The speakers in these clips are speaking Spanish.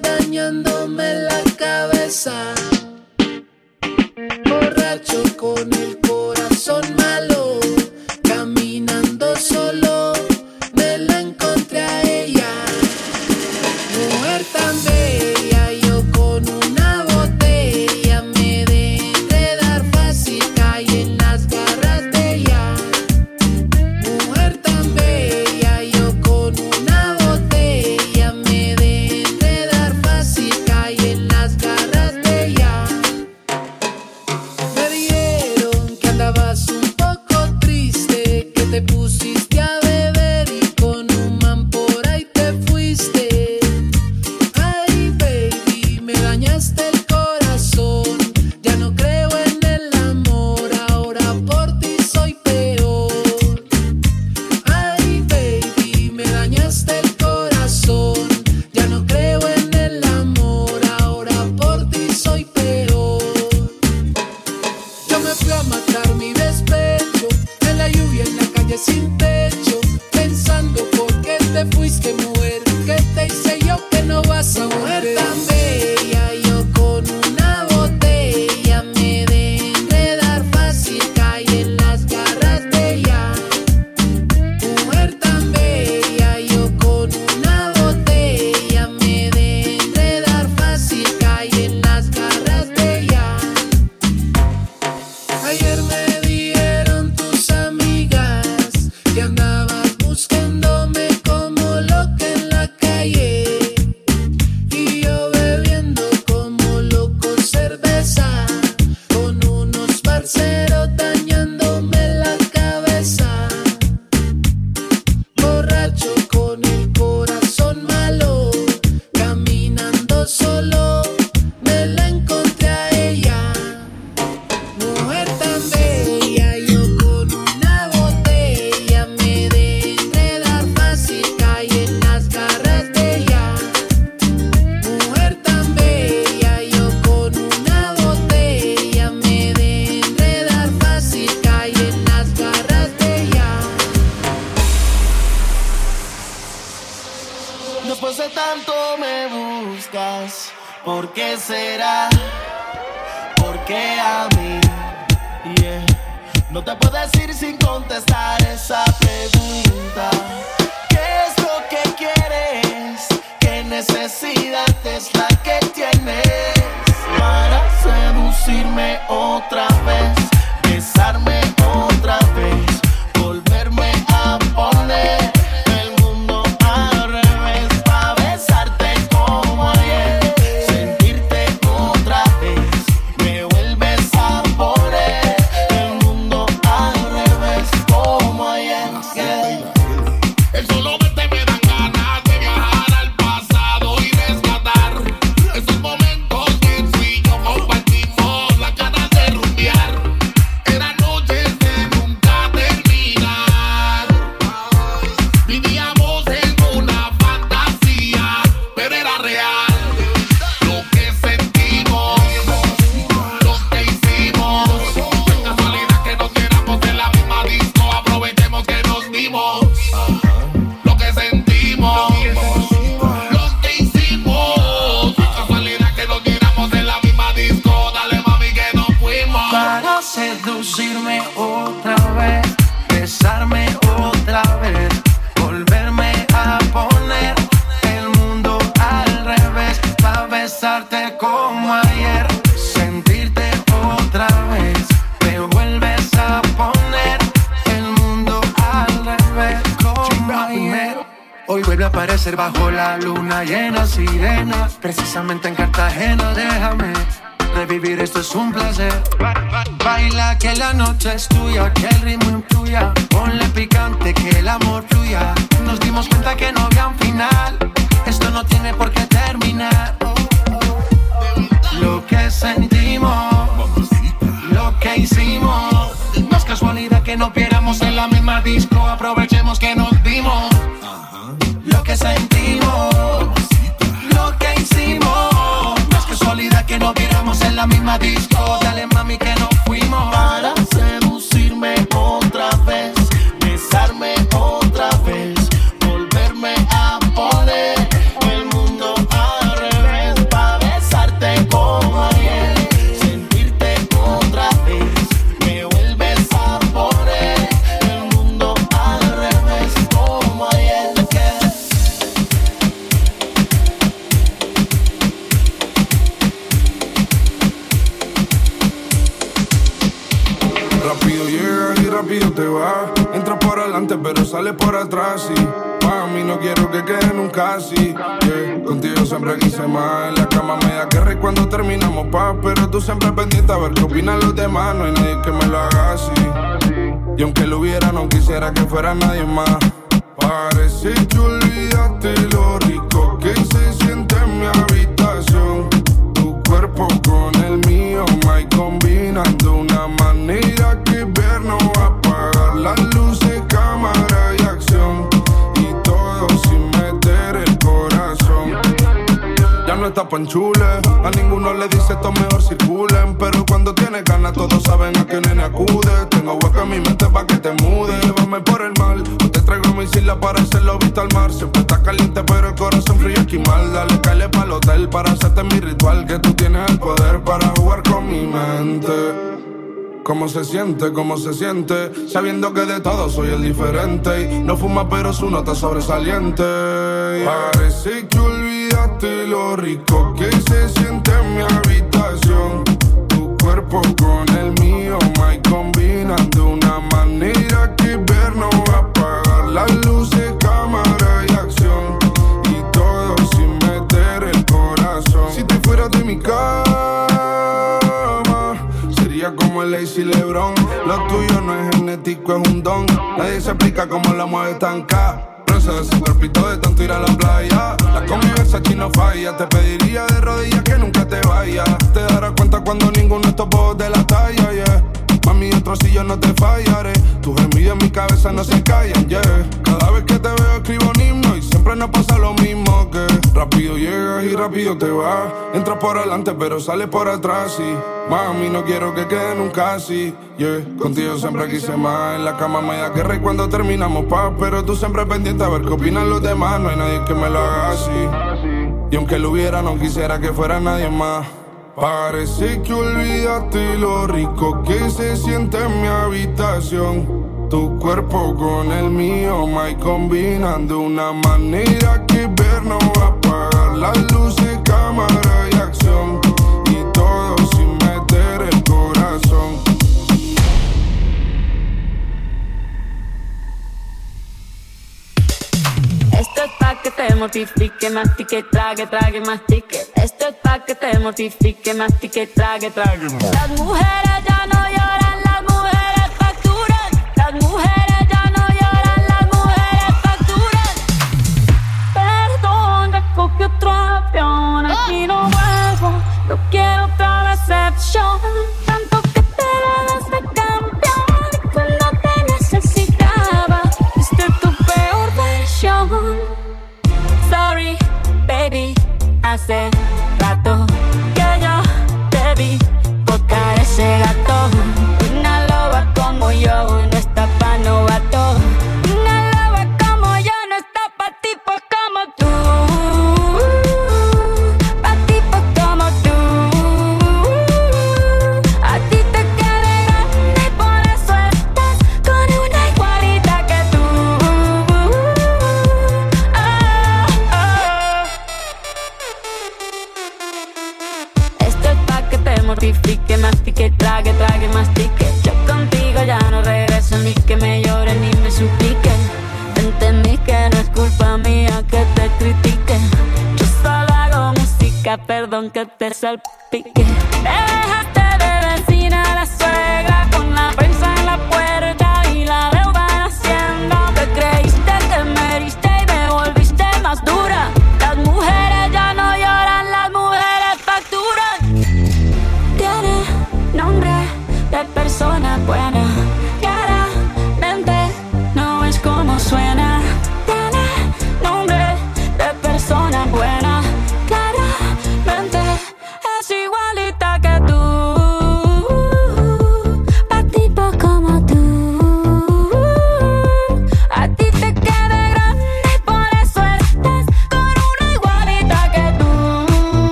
dañándome la cabeza. Borracho con el corazón precisamente en Cartagena, déjame. Revivir esto es un placer. Ba- ba- Baila que la noche es tuya, que el ritmo influya. Ponle picante, que el amor fluya. Nos dimos cuenta que no había un final. Esto no tiene por qué terminar. Lo que sentimos, lo que hicimos. No es casualidad que nos viéramos en la misma disco. Aprovechemos que nos dimos. Lo que sentimos, la misma disco. Dale mami que por atrás. Y pa' mí no quiero que quede nunca así. Yeah. Contigo siempre quise más. En la cama me da y cuando terminamos paz. Pero tú siempre pendiente a ver qué opinan los demás. No hay nadie que me lo haga así. Y aunque lo hubiera, no quisiera que fuera nadie más. Parece que olvidaste lo rico que se siente en mi habitación. Tu cuerpo con el mío, my combinando una manera que ver no va a apagar las luces, cámara y todo sin meter el corazón. Ya no está panchule, a ninguno le dice esto mejor circulen. Pero cuando tienes ganas, todos saben a qué nene acude. Tengo hueco en mi mente pa' que te mude. Llévame por el mal, o te traigo mi isla para hacerlo visto al mar. Siempre está caliente, pero el corazón frío esquimal. Dale, calle pa'l hotel para hacerte mi ritual. Que tú tienes el poder para jugar con mi mente. ¿Cómo se siente? ¿Cómo se siente? Sabiendo que de todo soy el diferente. Y no fuma, pero su nota sobresaliente. Parece que olvidaste lo rico que se siente en mi habitación. Tu cuerpo con el mío, my combinando una manera que ver no va a apagar las Lo tuyo no es genético, es un don. Nadie se explica cómo la mueves tan ca. Presa de ese cuerpito de tanto ir a la playa. La convivencia chino falla. Te pediría de rodillas que nunca te vayas. Te darás cuenta cuando ninguno de estos pocos de la talla, yeah. Mami, otro si yo no te fallaré. Tus gemidos en mi cabeza no se callan, yeah. Cada vez que te veo escribo un siempre nos pasa lo mismo que rápido llegas y rápido te vas. Entras por adelante pero sales por atrás y mami no quiero que quede nunca así. Yeah. Contigo siempre quise más, en la cama me da guerra cuando terminamos paz, pero tú siempre pendiente a ver qué opinan los demás, no hay nadie que me lo haga así. Y aunque lo hubiera no quisiera que fuera nadie más. Parece que olvidaste lo rico que se siente en mi habitación tu cuerpo con el mío, my combinando una manera que ver no va a apagar las luces, cámara y acción y todo sin meter el corazón. Esto es pa' que te mortifique, mastique, trague, trague, mastique. Esto es pa' que te mortifique, mastique, trague, trague. Las mujeres ya no lloran las mujeres ya no lloran, las mujeres actúan. Perdón, ya no aquí tu trapeona, ni no hago, no quiero otra excepción. Tanto que te has campeón cuando te necesitaba, este es tu peor versión. Sorry, baby, I said.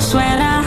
swear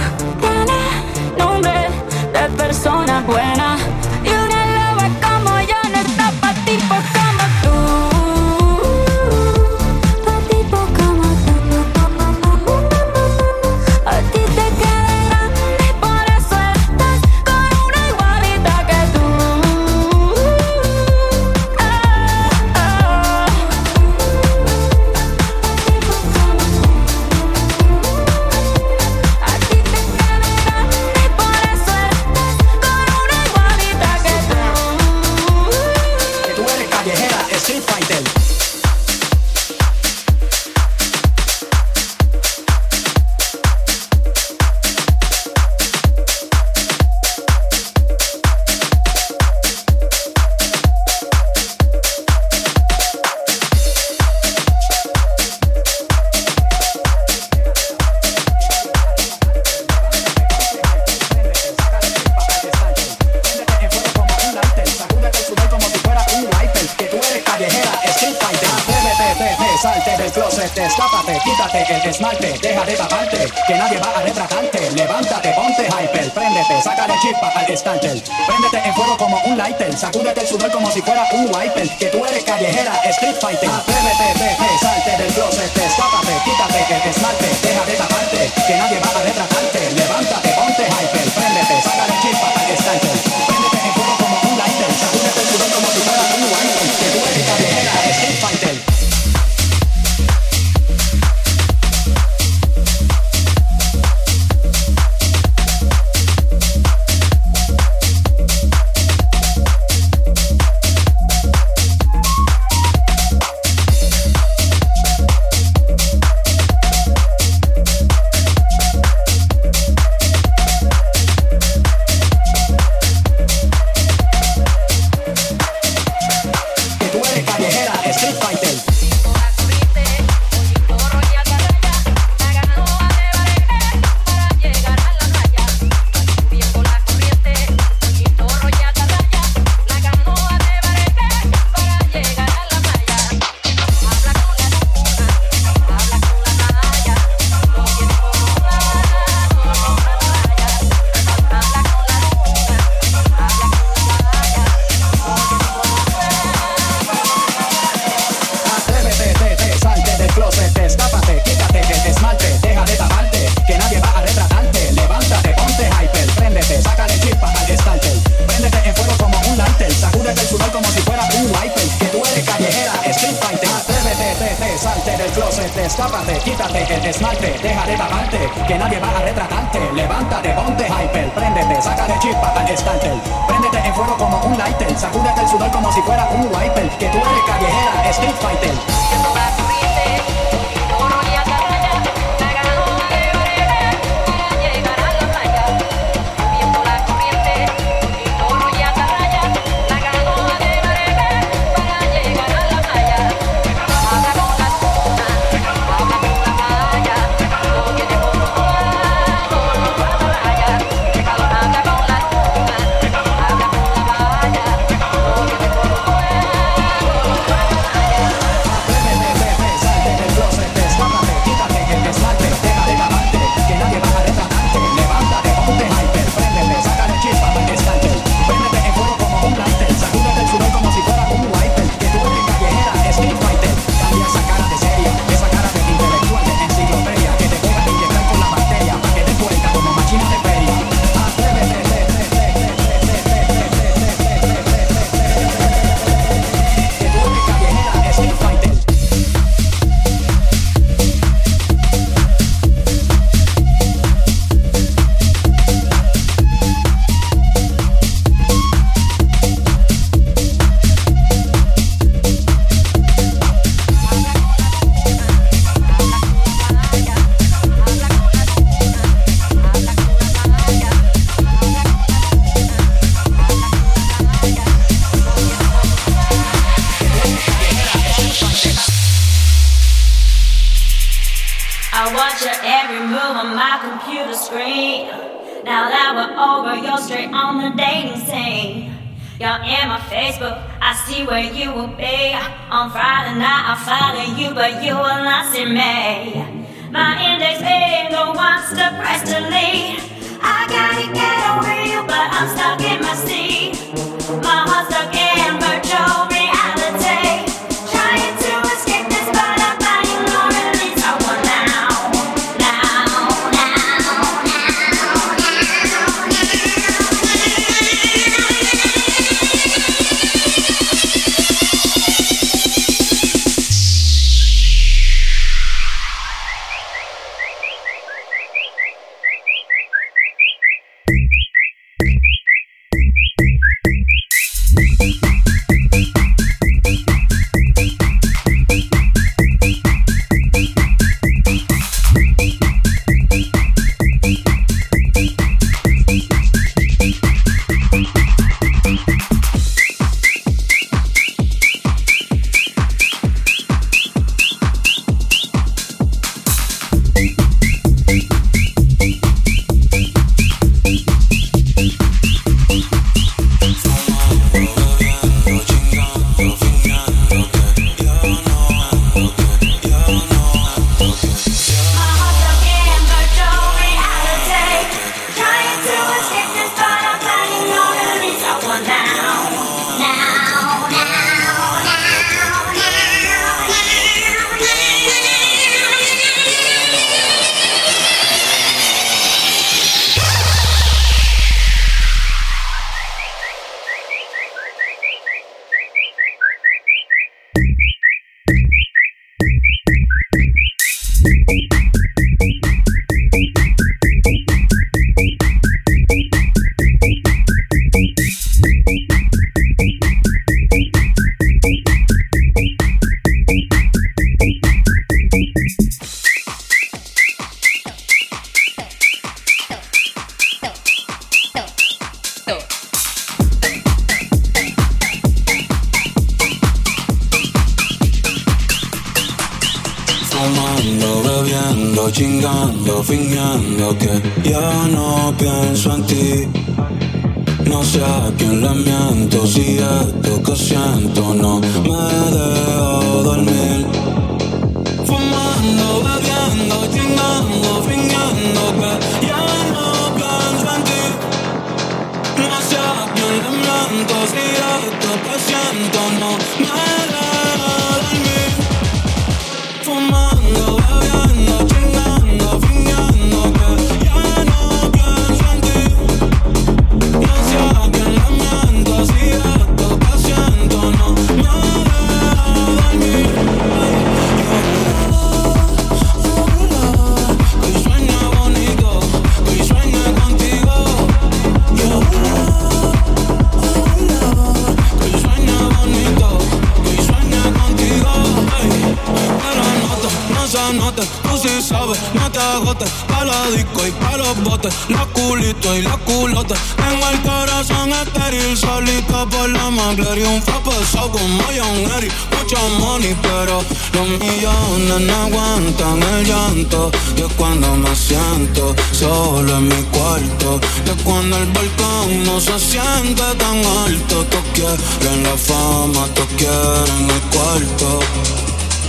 aguantan el llanto. Yo cuando me siento solo en mi cuarto. Yo cuando el balcón no se siente tan alto. Tú quieren la fama, tú quieren el cuarto.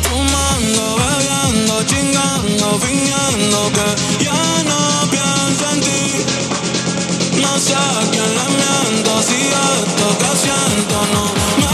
Fumando, bebiendo, chingando, fingiendo que ya no pienso en ti. No sé a quién le miento si esto que siento no me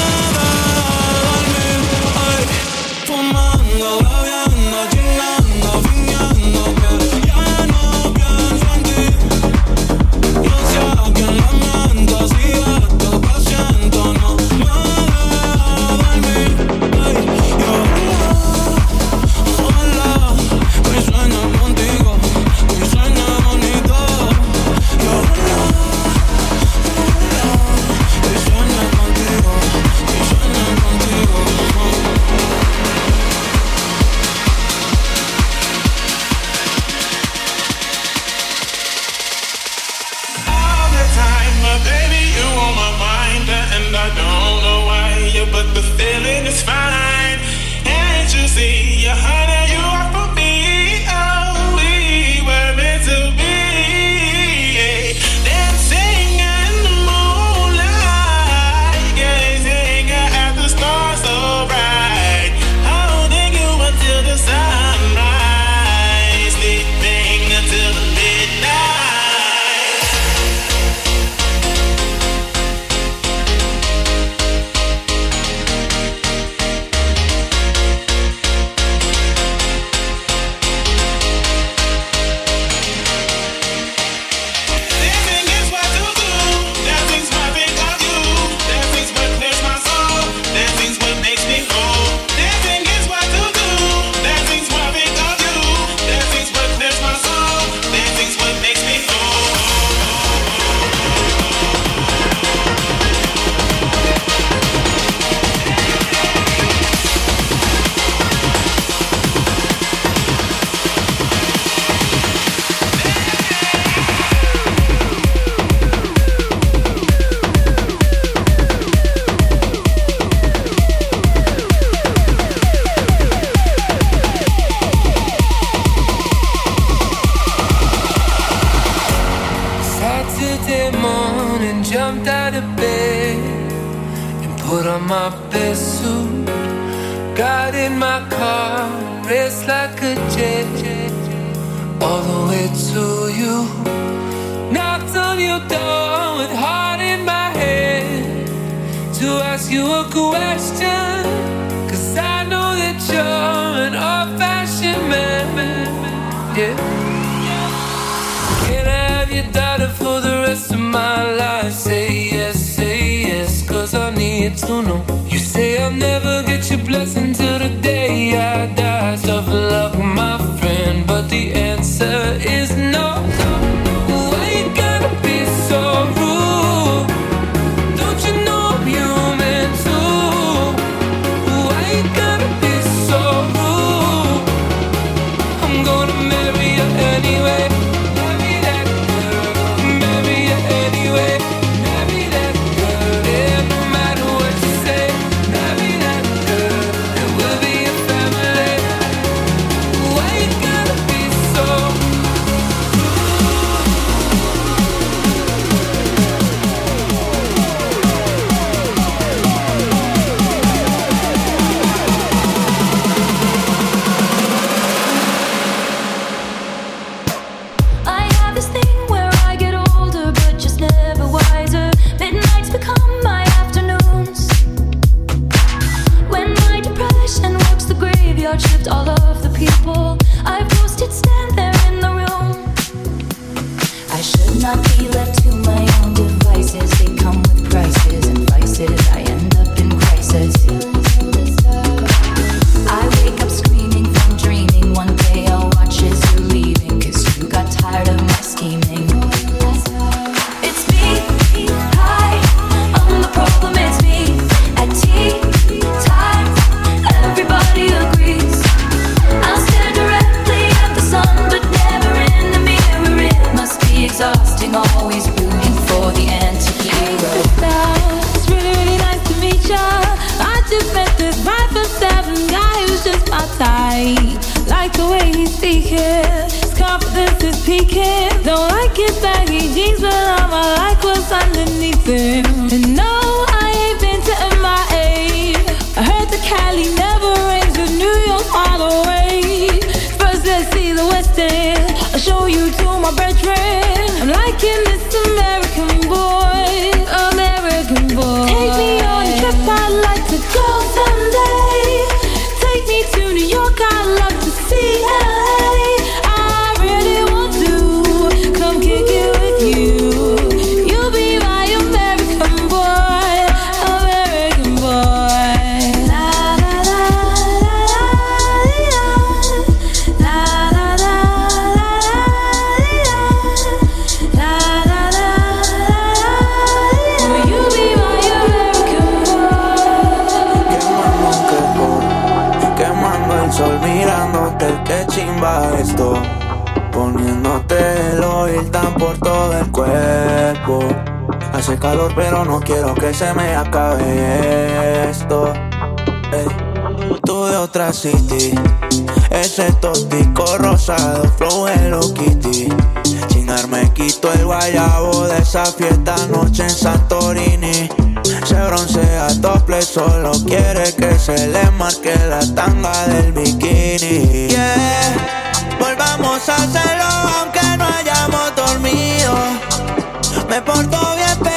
solo quiere que se le marque la tanga del bikini. Yeah, volvamos a hacerlo aunque no hayamos dormido. Me porto bien.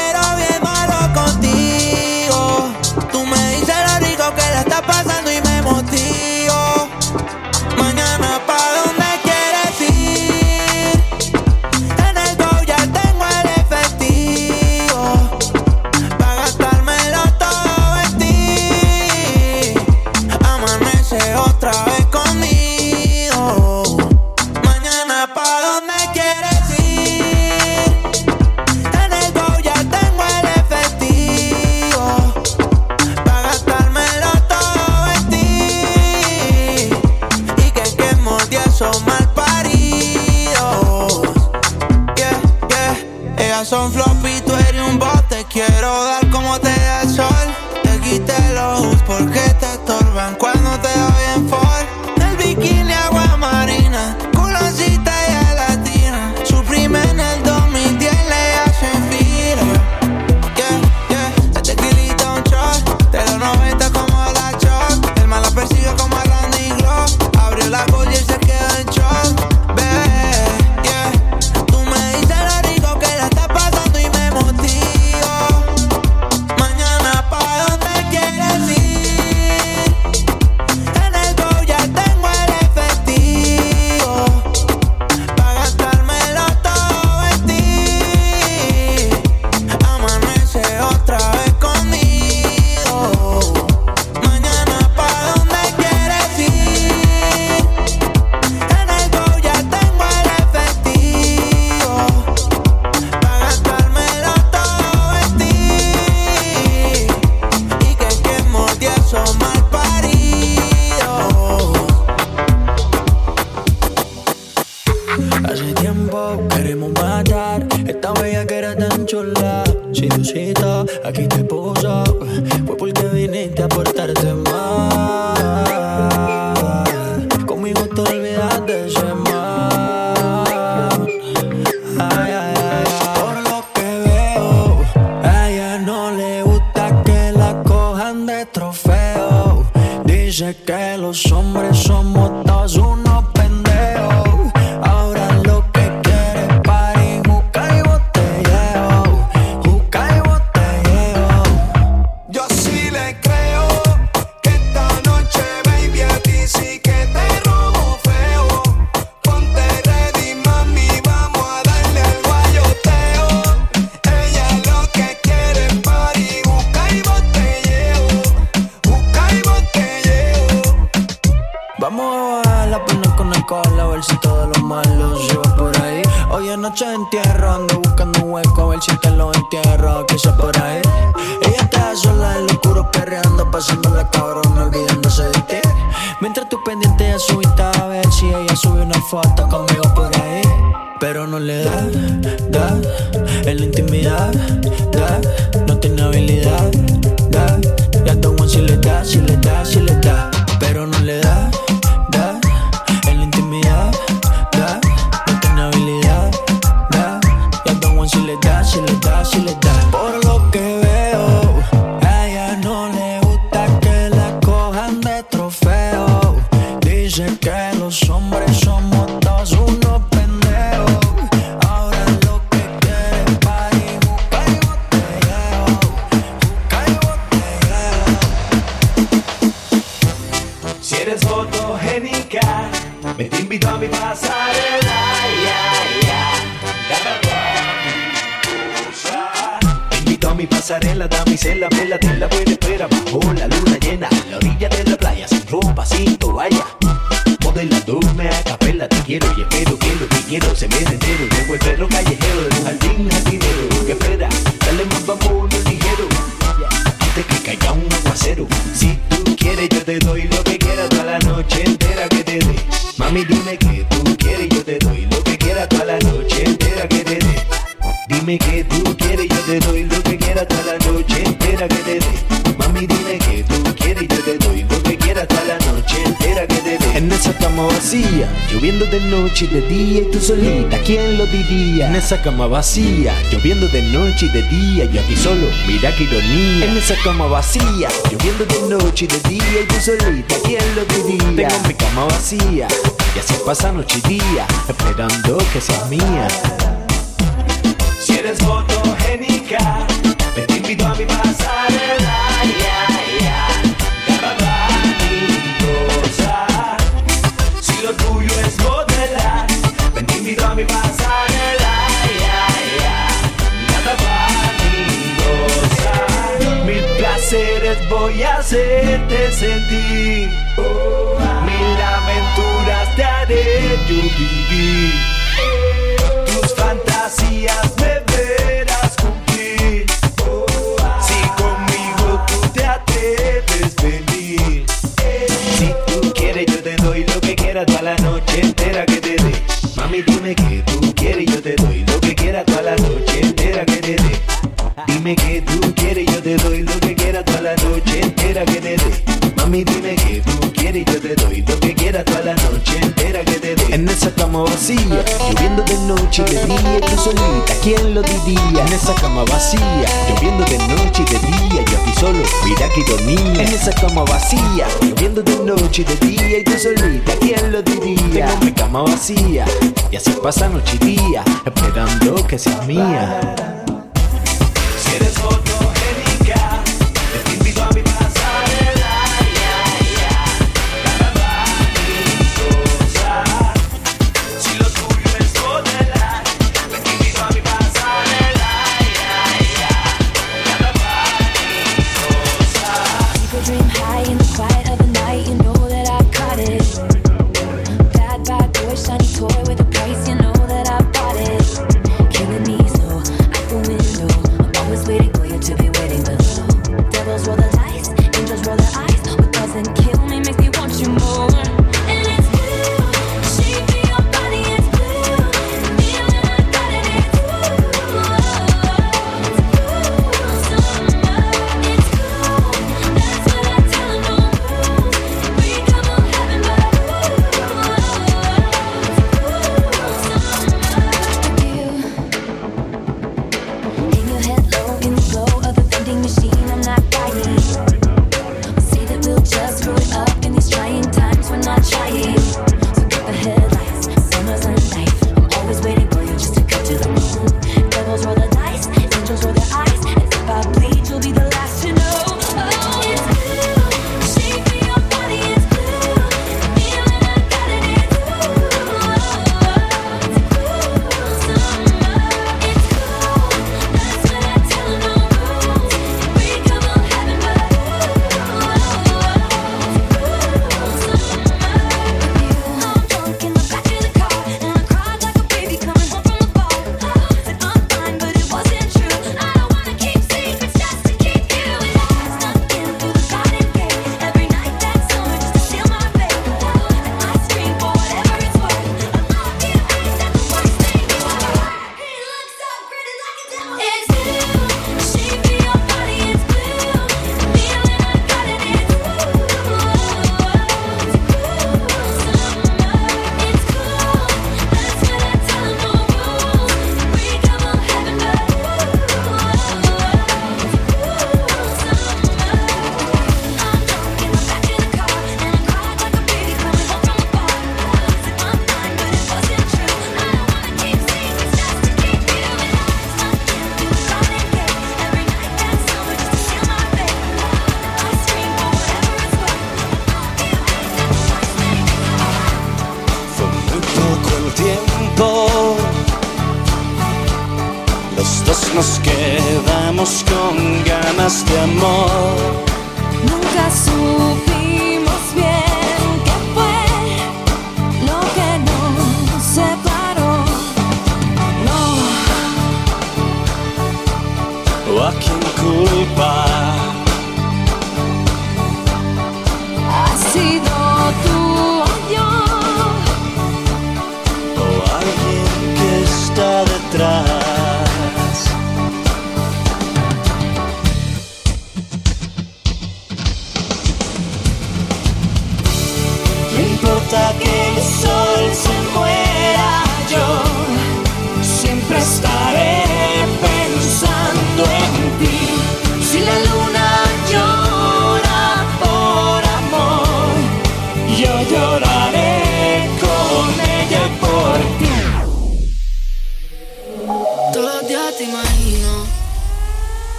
queremos matar. Esta bella que era tan chula Si Diosito aquí te puso. Fue porque viniste a portarte mal. la damisela me la de pues la buena espera bajo la luna llena en la orilla de la playa sin ropa, sin toalla. Modelándome a capela, te quiero y espero que lo que quiero se me entero. Llevo el perro callejero de un jardín jardinero que espera, dale más vapor ligero. Antes que caiga un aguacero, si tú quieres yo te doy lo que quieras toda la noche entera que te dé. Mami dime que tú quieres yo te doy lo que quieras toda la noche entera que te dé. Dime que tú quieres yo te doy lo que quieras. Mami, dime que tú quieres y yo te doy lo que quieras toda la noche entera que te dé. En esa cama vacía, lloviendo de noche y de día y tú solita, ¿quién lo diría? En esa cama vacía, lloviendo de noche y de día, yo aquí solo, mira qué ironía. En esa cama vacía, lloviendo de noche y de día y tú solita, ¿quién lo diría? Tengo mi cama vacía y así pasa noche y día, esperando que seas mía. Si eres fotogénica, me te invito a mi pasarela. Ya, ya, agarra mi. Si lo tuyo es modelar, ven te invito a mi pasarela. Ya, ya, agarra mi cosa. Mil placeres voy a hacerte sentir. Mil aventuras te haré yo vivir. Tus fantasías me toda la noche entera que te dé. Mami dime que tú quieres yo te doy lo que quieras toda la noche entera que te dé. Dime que tú quieres yo te doy lo que quieras toda la noche entera que te dé. Mami dime cama vacía, lloviendo de noche y de día, y tú solita, ¿quién lo diría? En esa cama vacía, lloviendo de noche y de día, yo aquí solo, mira qué ironía. En esa cama vacía, lloviendo de noche y de día, y tú solita, ¿quién lo diría? Tengo mi cama vacía, y así pasa noche y día, esperando que seas mía. Si eres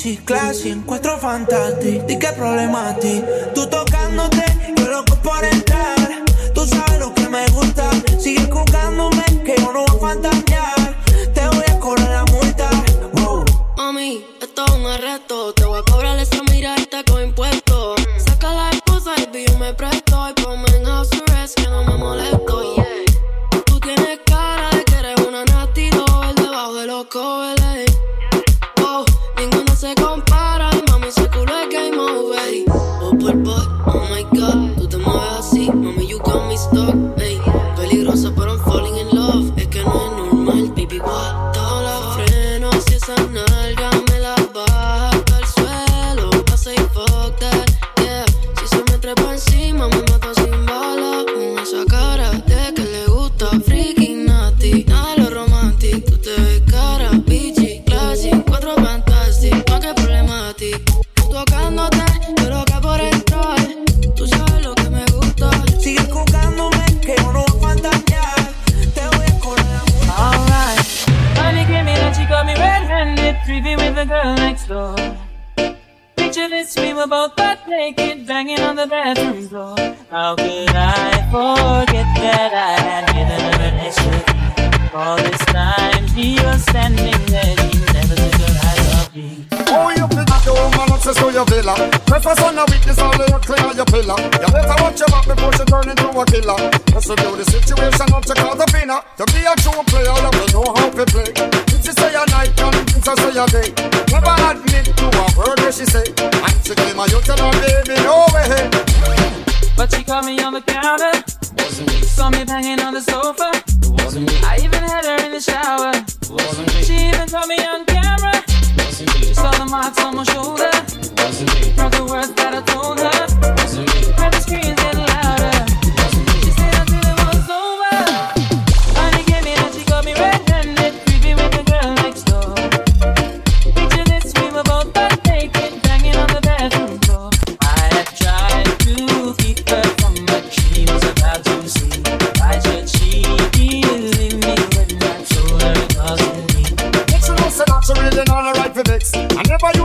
amici, classi in quattro fantasy Di che problemati? The girl next door. Picture this, we were both butt naked, banging on the bathroom floor. How could I forget that I had given her an extra? All this time she was standing there, she never took her eyes off me. Oh, you up your woman access to your villa. Preface on a witness, all of your clear your pillar. You better watch your back before she turn into a killer. Just review the situation, not check out the winner. To be a true player, you will know how to play. If she say a night, and if she say a day. Never admit to a word where she say. And she claim a you tell her, baby, no way. But she caught me on the counter. Saw me banging on the sofa. I even had her in the shower. She even caught me on camera. She saw the marks on my shoulder. Wasn't me. Heard the words that I told her. Wasn't me. Heard the screams getting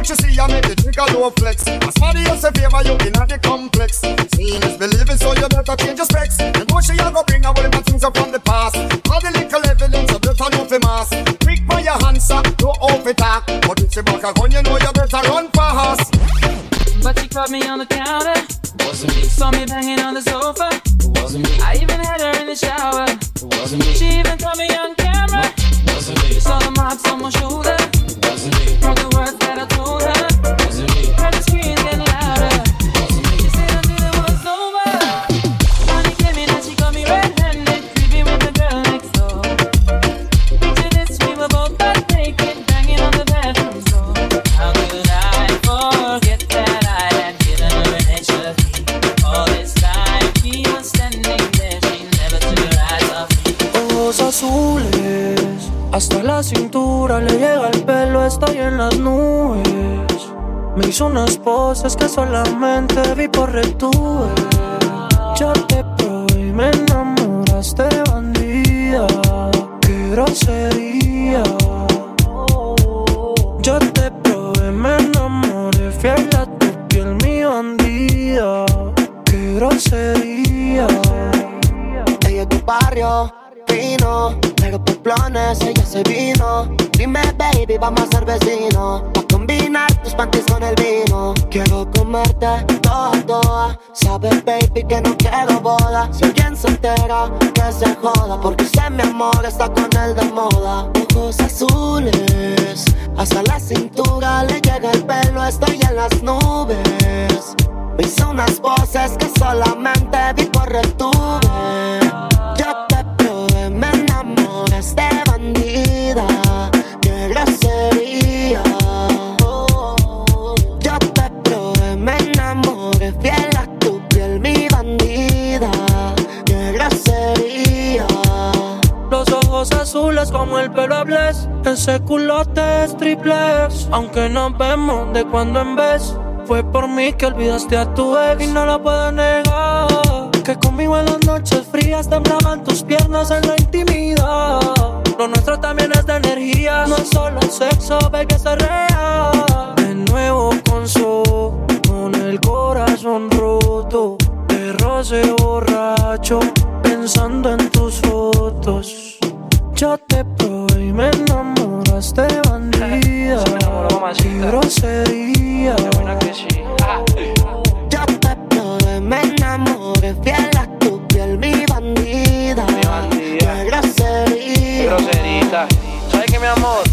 I never you to see I make the trigger low flex. As somebody else a favor you in the complex. Seeing is believing, so you better change your specs. And go she a go bring a whole lot of things up from the past. All the little evidence you better know for mass. Quick by your hands up, no off it talk. But if she back a gun, you know you better run fast. But she caught me on the counter. Wasn't me. Saw me banging on the sofa. Wasn't me. I even had her in the shower. Wasn't me. She even caught me on camera. Wasn't me. Saw the marks on my shoulder. La cintura le llega el pelo, estoy en las nubes. Me hizo unas poses que solamente vi por retuve. Yo te probé y me enamoraste, bandida. grosería. Yo te probé, me enamoré, fiel a tu piel, mi bandida. Qué grosería. Ella es tu barrio, Pero por planes ella se vino. Dime, baby, vamos a ser vecinos. Pa' combinar tus panties con el vino. Quiero comerte toda, toda. Sabes, baby, que no quiero boda. Si alguien se entera, que se joda. Porque sé mi amor está con el de moda. Ojos azules, hasta la cintura le llega el pelo. Estoy en las nubes. Me hizo unas voces que solamente vi por retuve. Me de bandida. Qué grosería. Yo te probé, me enamoré, fiel a tu piel, mi bandida. Qué grosería. Los ojos azules como el pelo bless. Ese culote es triplex. Aunque nos vemos de cuando en vez. Fue por mí que olvidaste a tu ex y no lo puedo negar. Que conmigo en las noches frías temblaban tus piernas en la intimidad. Lo nuestro también es de energía, no es solo sexo, ve que se rea. De nuevo con so, con el corazón roto. De roce borracho, pensando en tus fotos. Yo te probé y me enamoraste bandida. Qué grosería. Yo te probé, me enamoré, fiel tu piel, mi bandida. Qué grosería. Groserita. ¿Sabes qué, mi amor?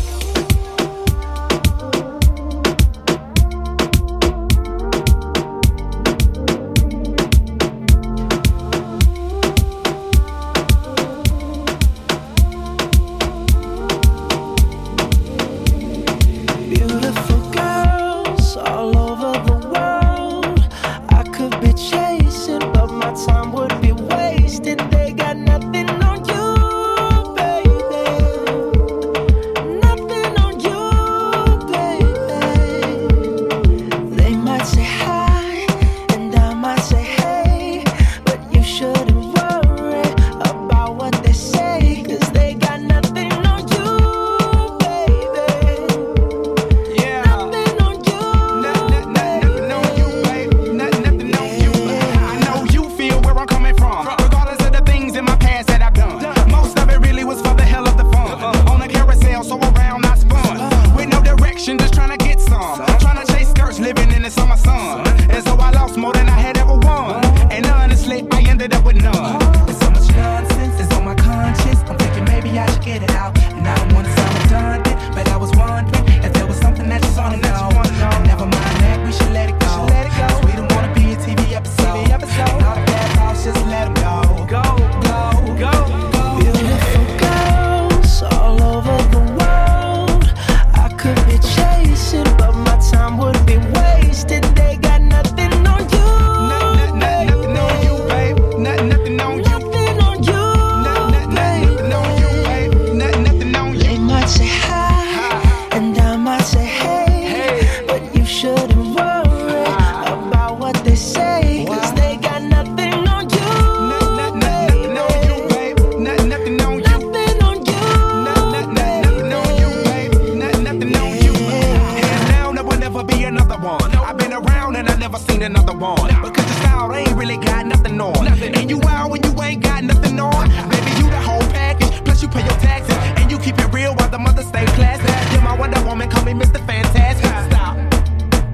One. Because your style ain't really got nothing on. And you out when you ain't got nothing on. Baby, you the whole package. Plus you pay your taxes. And you keep it real while the mother stay classy. You're my Wonder Woman, call me Mr. Fantastic. Stop.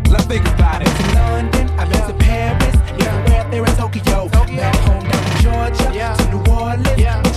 Let's think about it. To London, I've been to Paris, everywhere up there in Tokyo. Back home down in Georgia, to New Orleans, but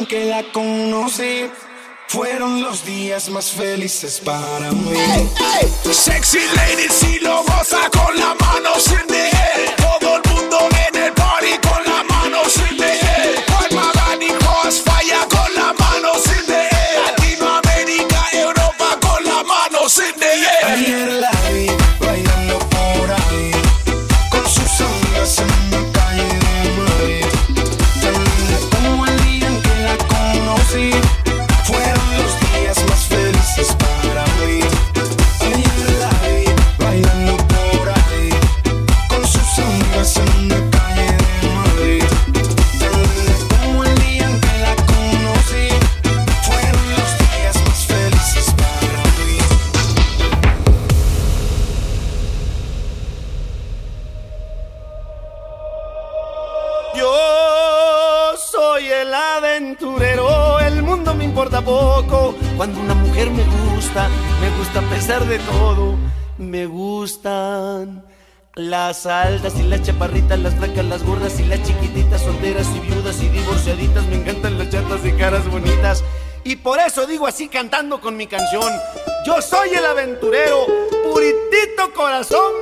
que la conocí fueron los días más felices para mí. Sexy lady, si lo goza con la chaparritas, las flacas, las gordas y las chiquititas, solteras y viudas y divorciaditas. Me encantan las chatas de caras bonitas. Y por eso digo así cantando con mi canción. Yo soy el aventurero, puritito corazón